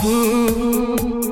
swoop.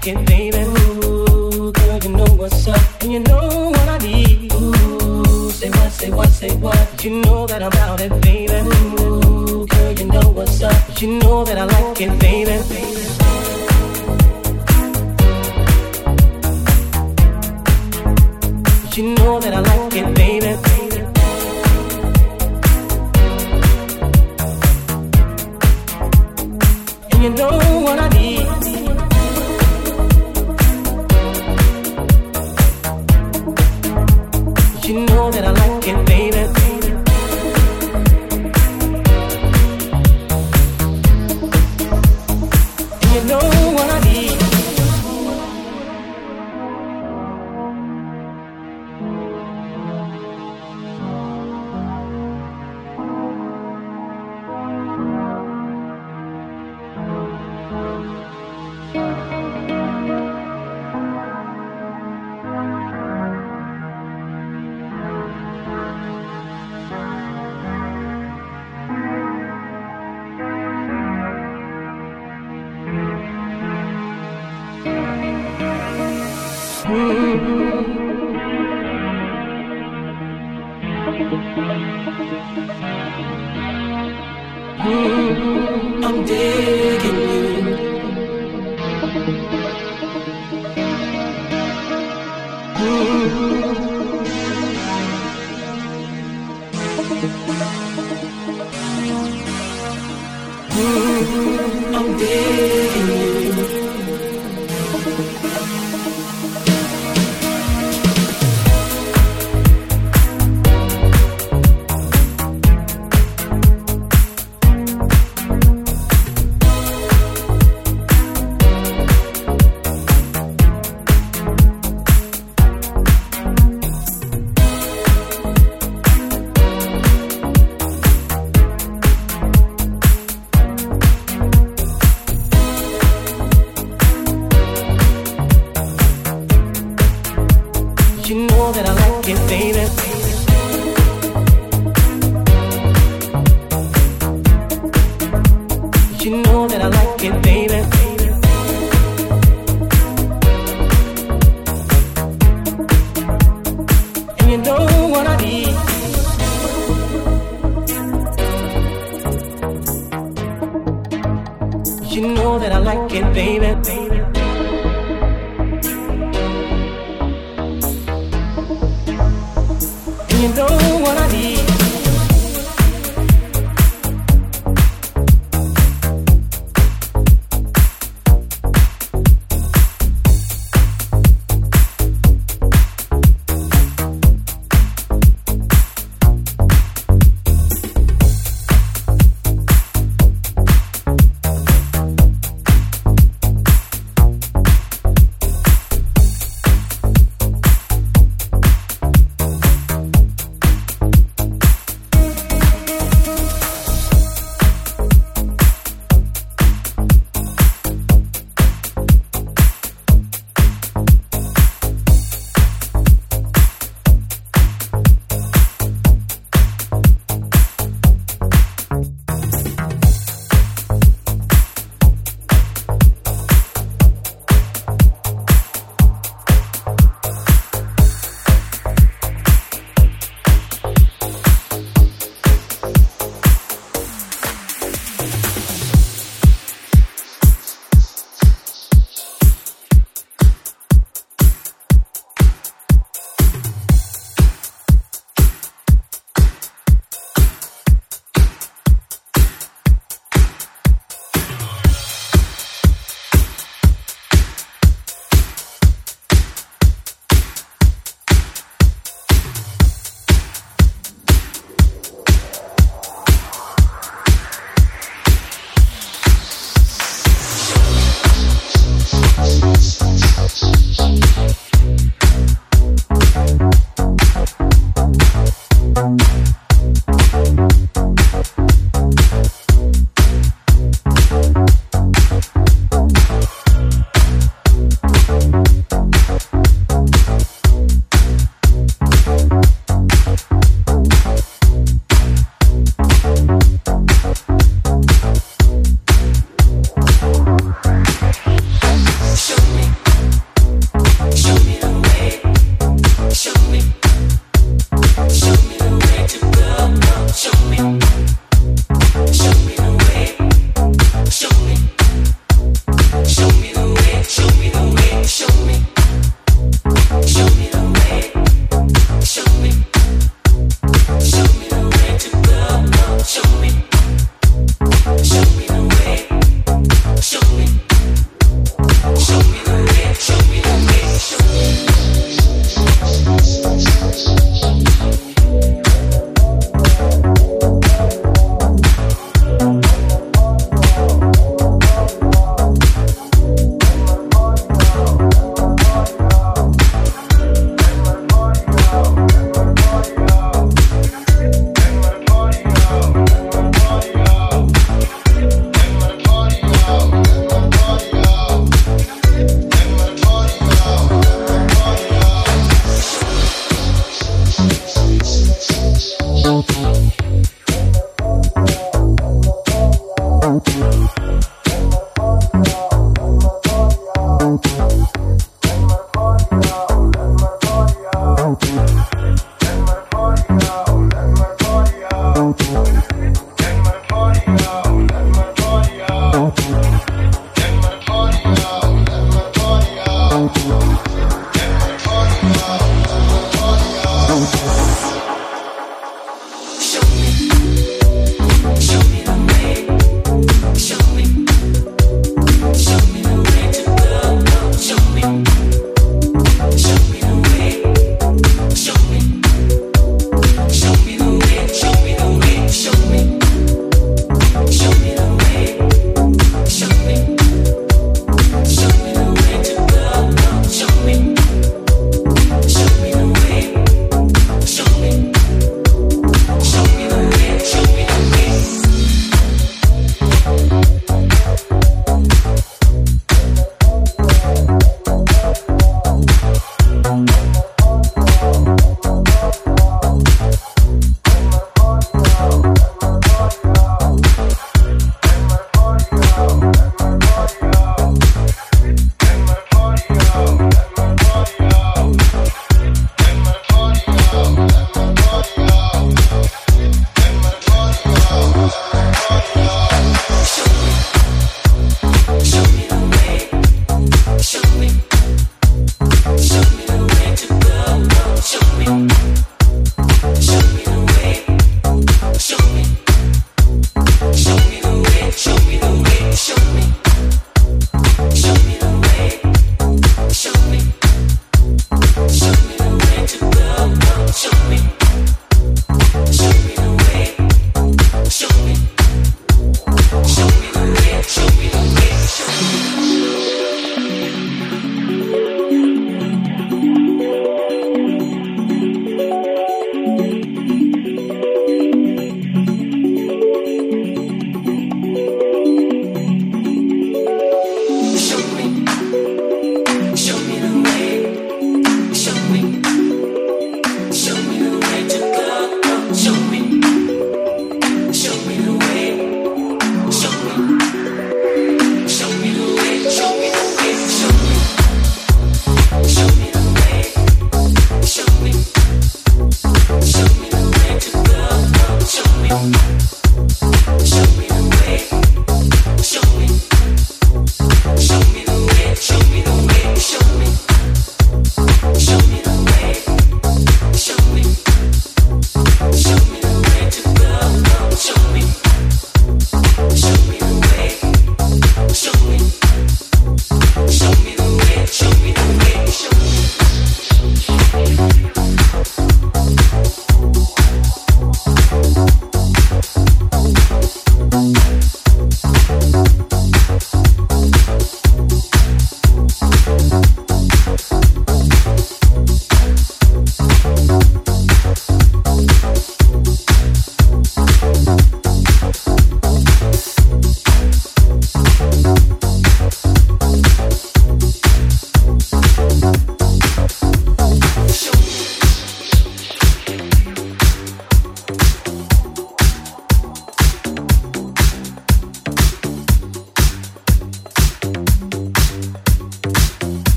baby. Ooh, girl, you know what's up, and you know what I need. Ooh, say what, say what, say what. You know that I'm it, baby. Ooh, girl, you know what's up, you know that I like it, baby. you know that I like it, baby. And you know what I need. that I like it.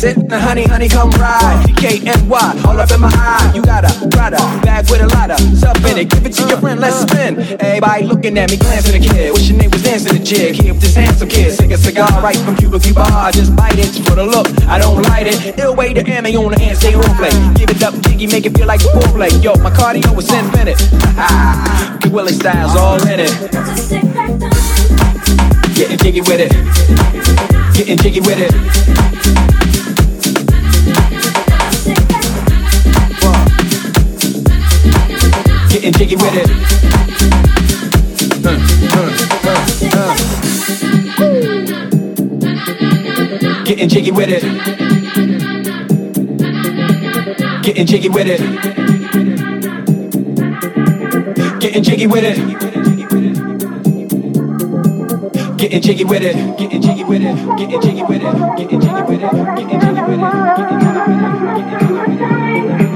That's it. Now, honey, honey, come ride. DKNY, all up in my eye. You got a Prada bag with a lot of stuff in it. Give it to your friend, let's spin. Everybody looking at me, glancing at kid. Wish your name was dancing the jig. Here with this handsome kid. Take a cigar right from Cuba Cuba. Just bite it for the look. I don't light it. Ill way to ammo on the hand, stay on play. Give it up, jiggy, make it feel like a foreplay. Yo, my cardio is infinite. Good Willie Styles all in it. Getting jiggy with it. Getting jiggy with it. Getting jiggy with it. Getting jiggy with it. Getting jiggy with it. Getting jiggy with it. Getting jiggy with it. Getting jiggy with it. Getting jiggy with it. Getting jiggy with it. Getting jiggy with it.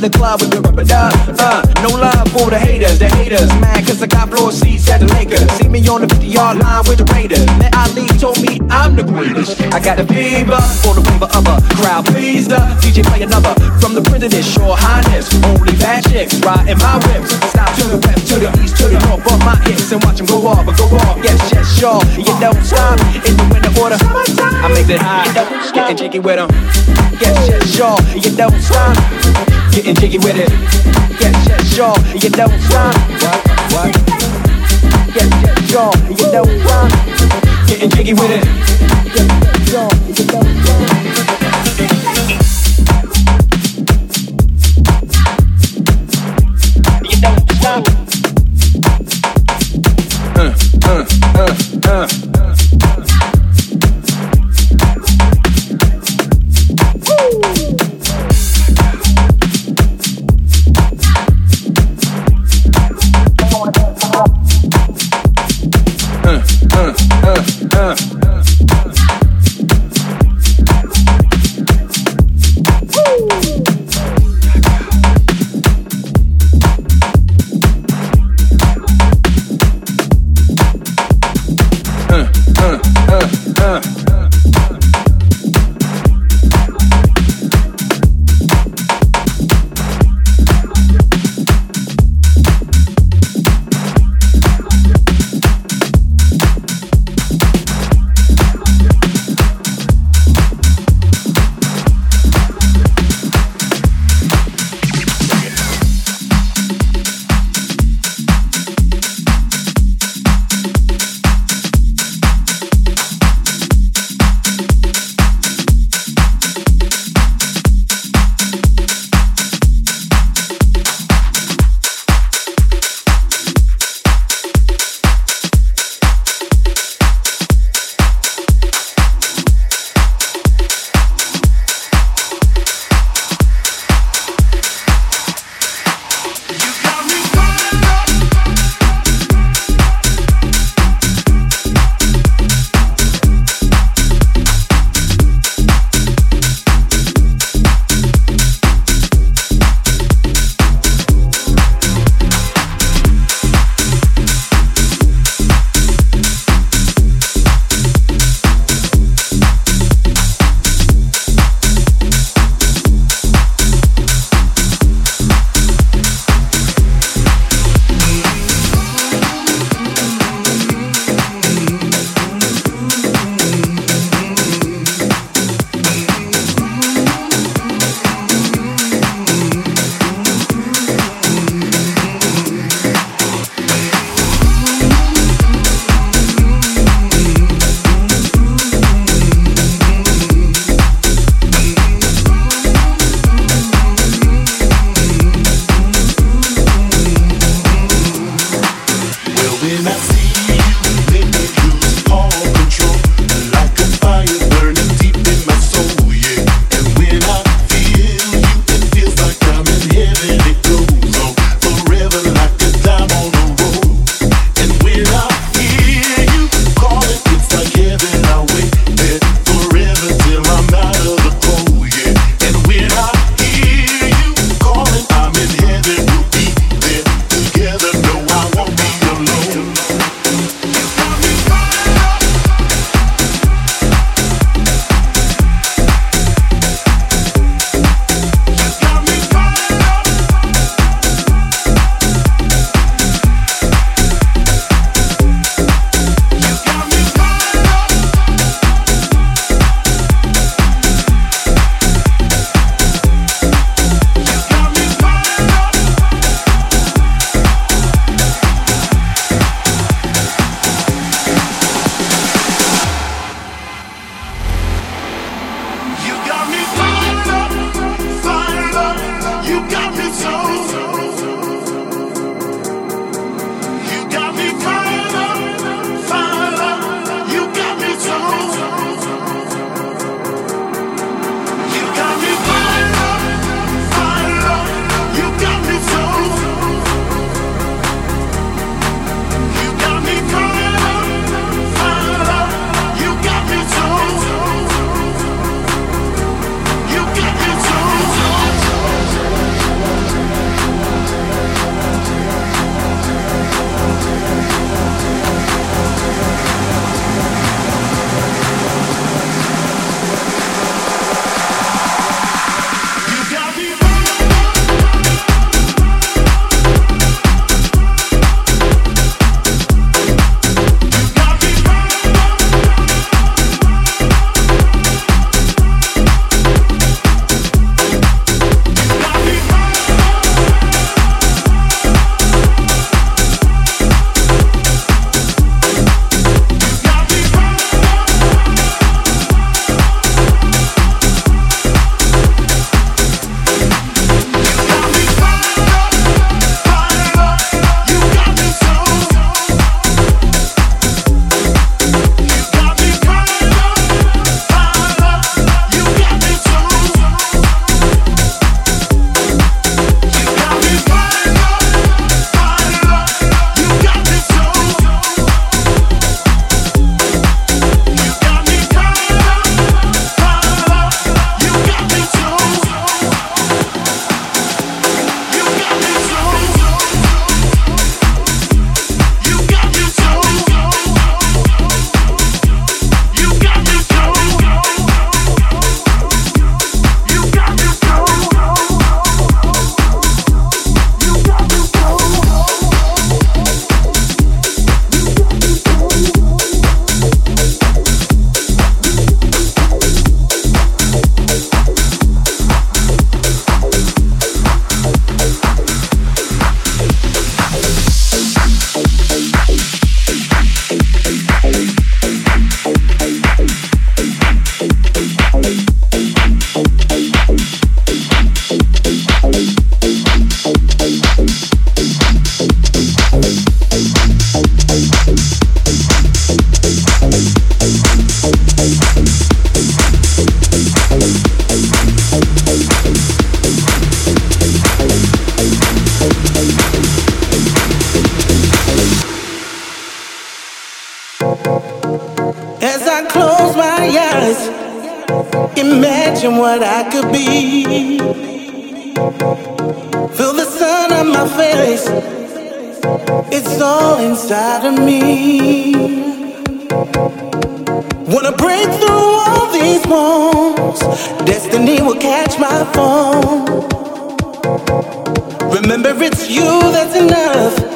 The club with the rubber duck. Uh, no love for the haters, the haters. Mad cause I got floor seats at the Lakers. See me on the 50 yard line with the Raiders. Met Ali told me I'm the greatest. I got the fever for the flavor of a crowd pleaser. DJ play another from the president, Shore Highness. Only bad chicks riding my whips. Stop to the west, to the east, to the north. Bump my hips and watch them go off, but go off. Yes, yes, sure. You don't stop in the winter order. I make it high, getting jiggy with them. Yes, yes, sure. You don't stop getting jiggy with it. Yes, yes, sure, you know son. What, what? Yes, yes, sure, you know son. Getting jiggy with it. Yes, yes, know son. You don't stop. Uh, uh, uh, uh. Break through all these walls. Destiny will catch my fall. Remember, it's you that's enough.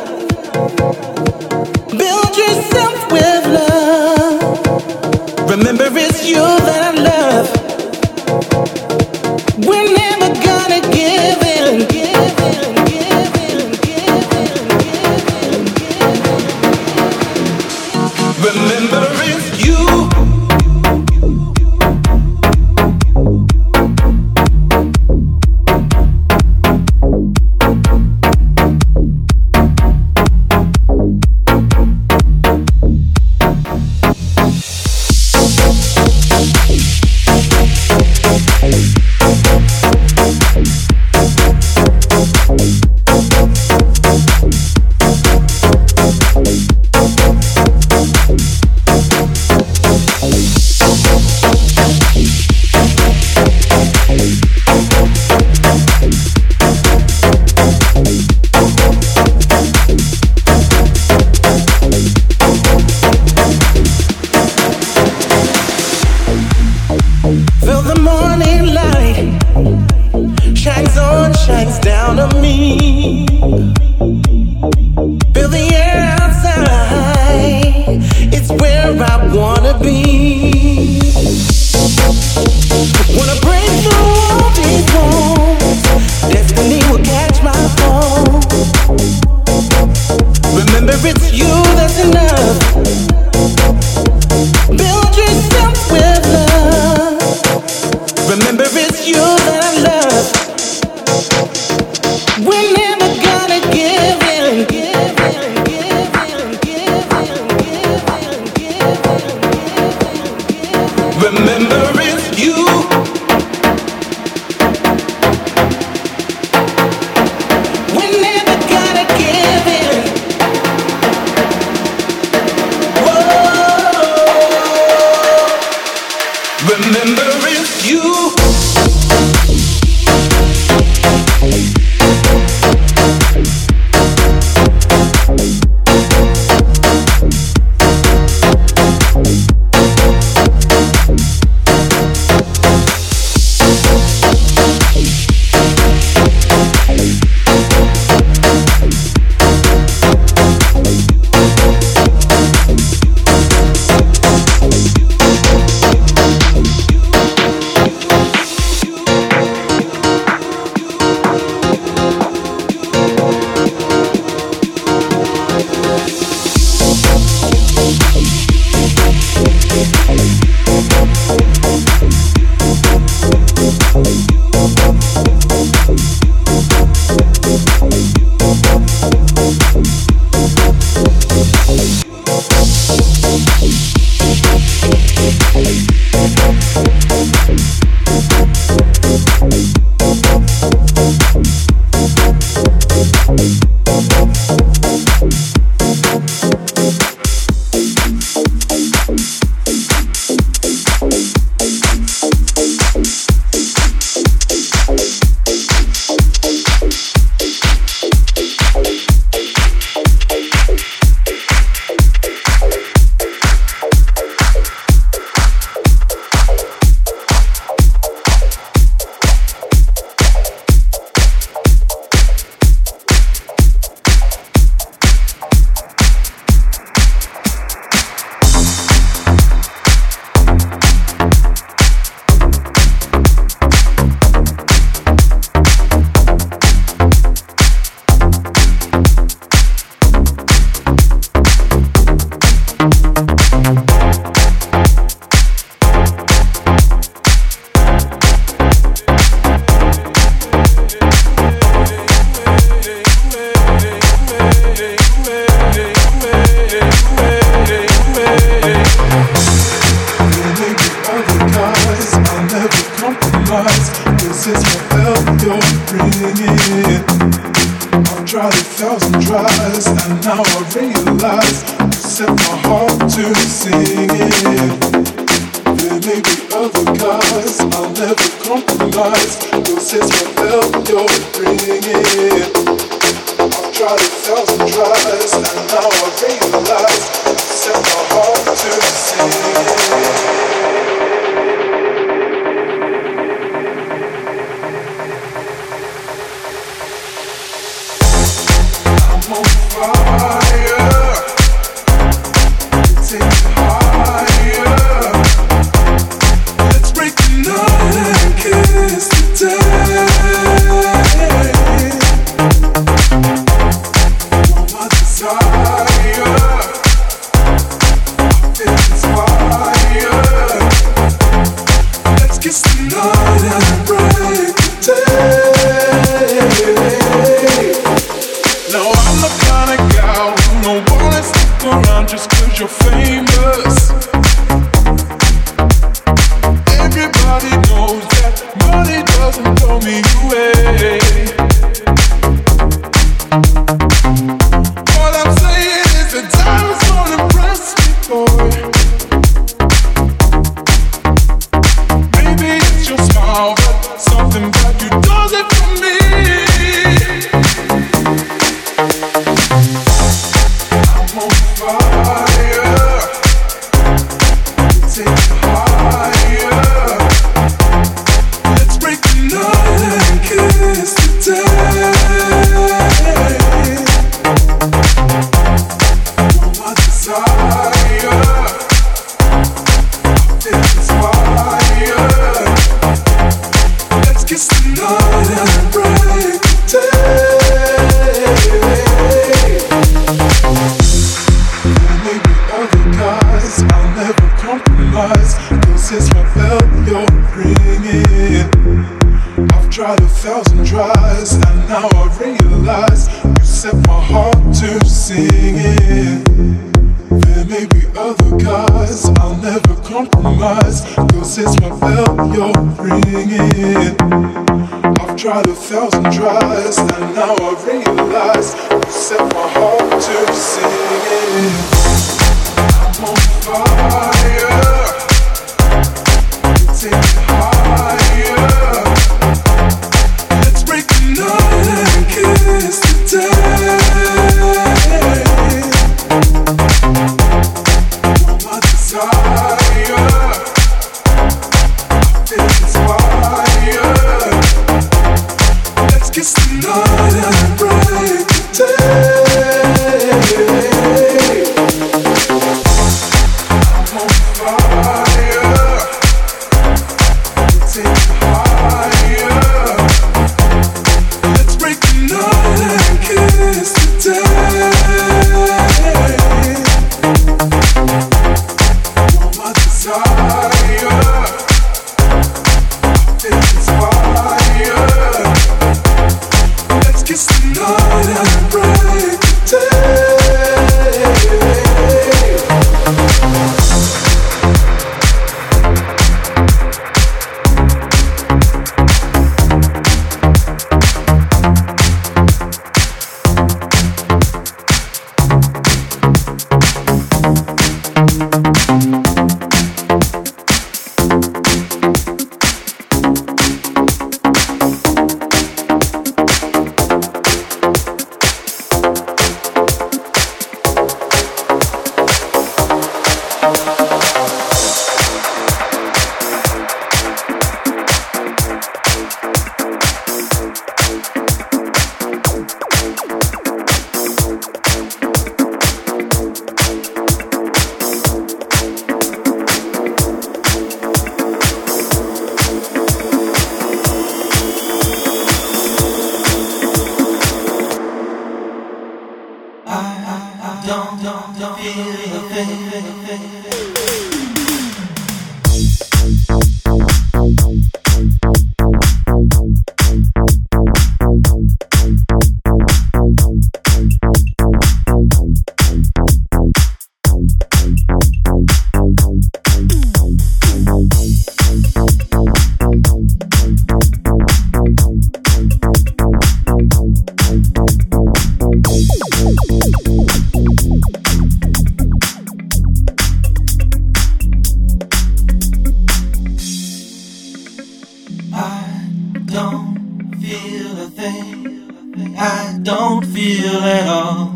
Don't feel at all.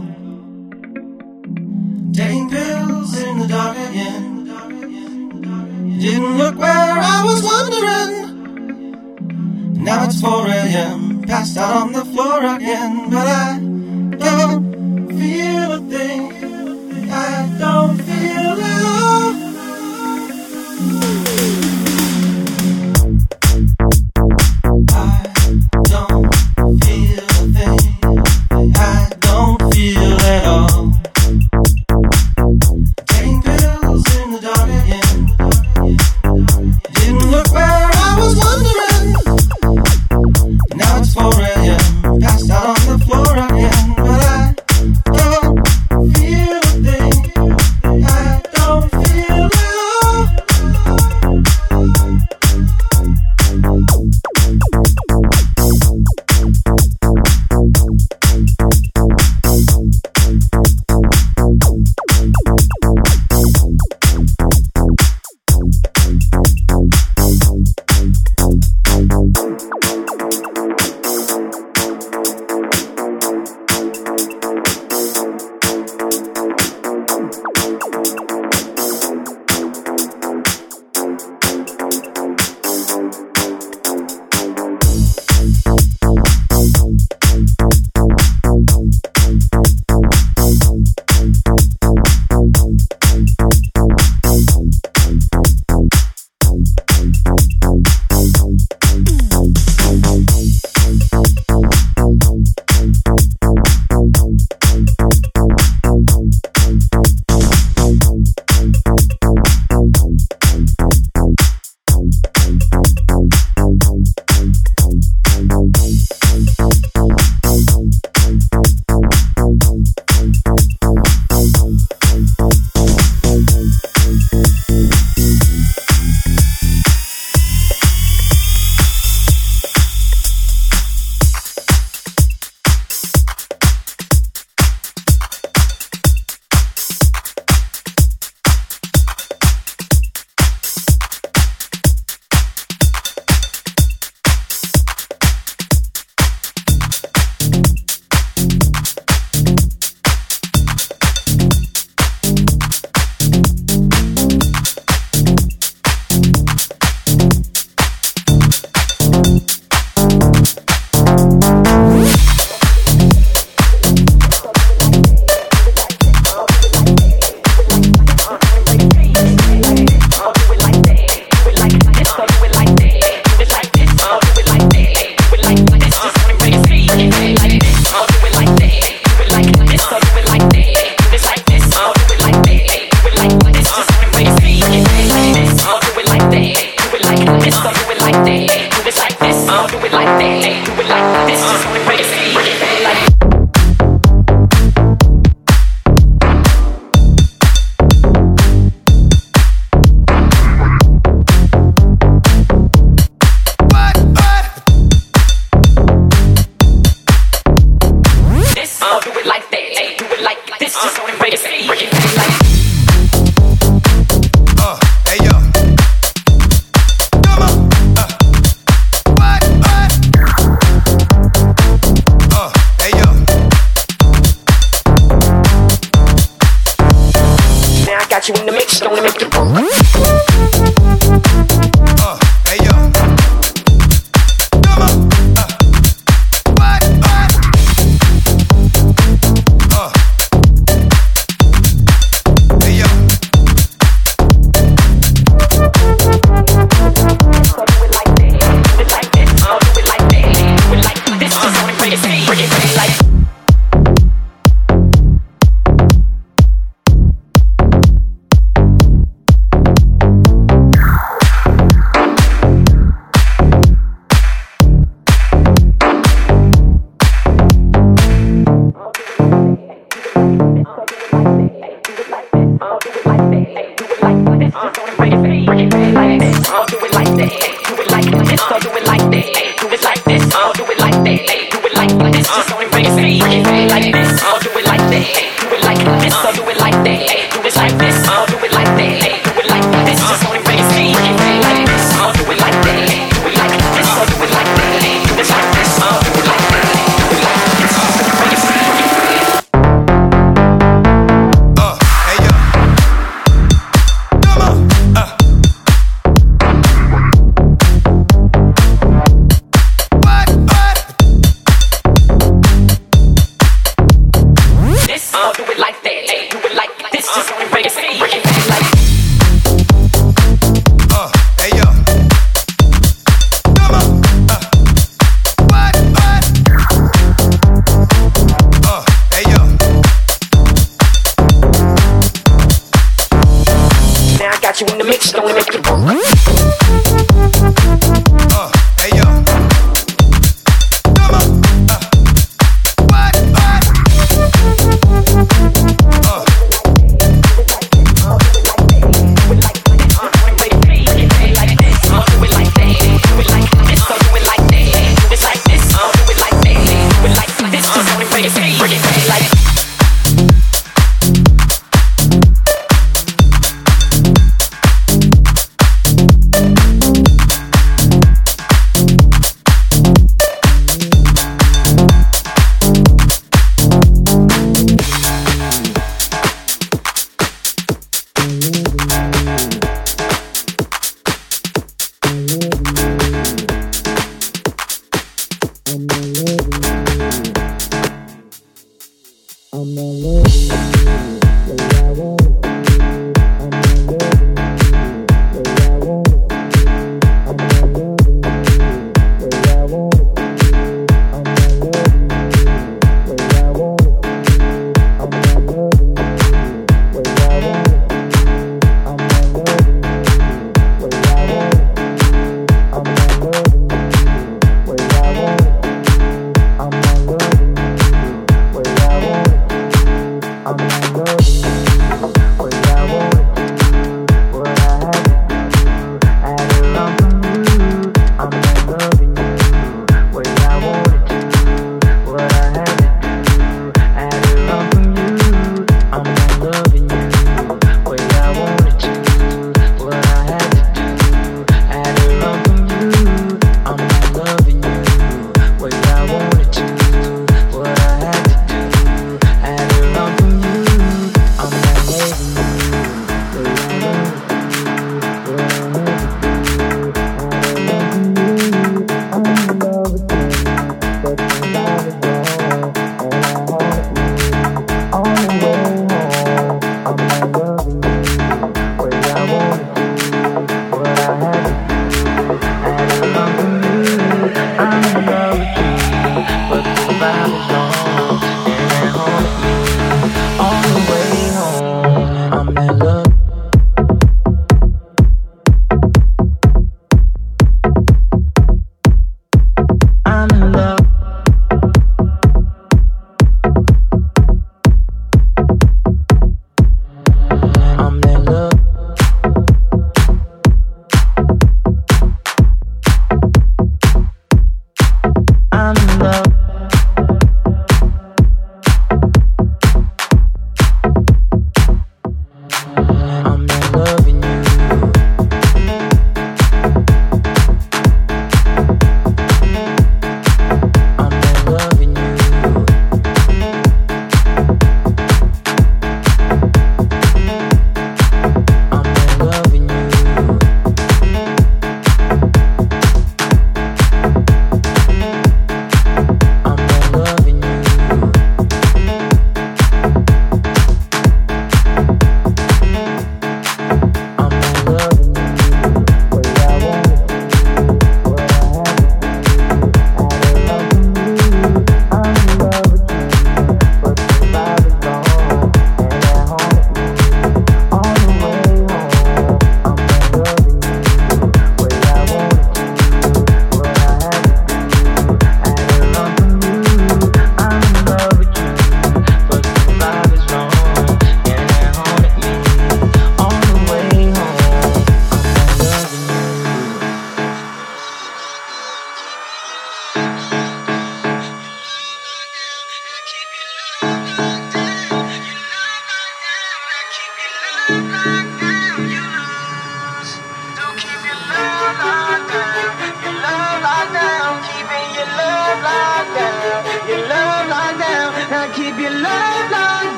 Taking pills in the dark again. Didn't look where I was wandering. Now it's 4 a.m. Passed out on the floor again. But I don't